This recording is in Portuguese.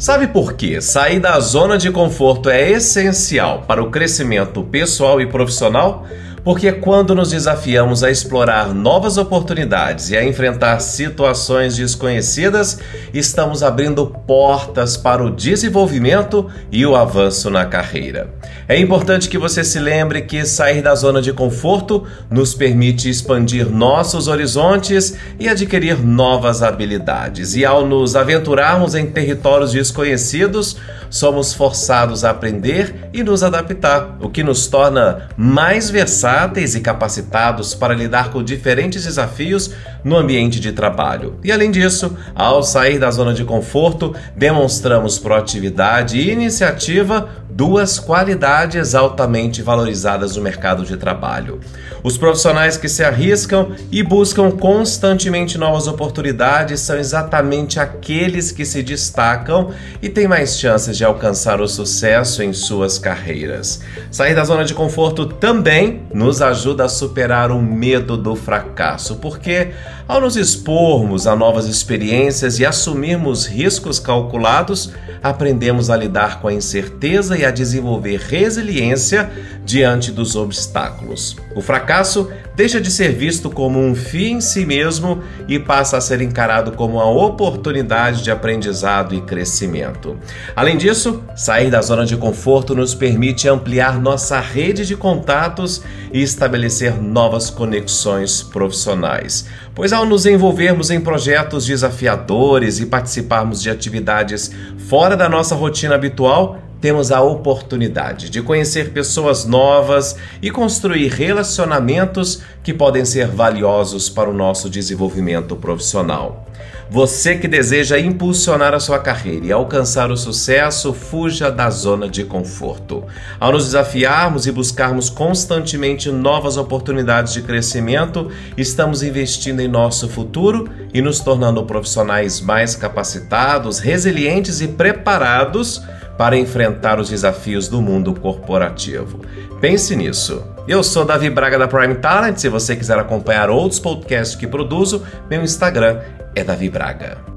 Sabe por quê? Sair da zona de conforto é essencial para o crescimento pessoal e profissional? Porque quando nos desafiamos a explorar novas oportunidades e a enfrentar situações desconhecidas, estamos abrindo portas para o desenvolvimento e o avanço na carreira. É importante que você se lembre que sair da zona de conforto nos permite expandir nossos horizontes e adquirir novas habilidades. E ao nos aventurarmos em territórios desconhecidos, somos forçados a aprender e nos adaptar, o que nos torna mais versáteis e capacitados para lidar com diferentes desafios no ambiente de trabalho. E além disso, ao sair da zona de conforto, demonstramos proatividade e iniciativa duas qualidades altamente valorizadas no mercado de trabalho. Os profissionais que se arriscam e buscam constantemente novas oportunidades são exatamente aqueles que se destacam e têm mais chances de alcançar o sucesso em suas carreiras. Sair da zona de conforto também nos ajuda a superar o medo do fracasso, porque ao nos expormos a novas experiências e assumirmos riscos calculados, aprendemos a lidar com a incerteza e a desenvolver resiliência diante dos obstáculos. O fracasso deixa de ser visto como um fim em si mesmo e passa a ser encarado como uma oportunidade de aprendizado e crescimento. Além disso, sair da zona de conforto nos permite ampliar nossa rede de contatos e estabelecer novas conexões profissionais. Pois ao nos envolvermos em projetos desafiadores e participarmos de atividades fora da nossa rotina habitual, temos a oportunidade de conhecer pessoas novas e construir relacionamentos que podem ser valiosos para o nosso desenvolvimento profissional. Você que deseja impulsionar a sua carreira e alcançar o sucesso, fuja da zona de conforto. Ao nos desafiarmos e buscarmos constantemente novas oportunidades de crescimento, estamos investindo em nosso futuro e nos tornando profissionais mais capacitados, resilientes e preparados para enfrentar os desafios do mundo corporativo. Pense nisso. Eu sou Davi Braga da Prime Talent. Se você quiser acompanhar outros podcasts que produzo, meu Instagram é Davi Braga.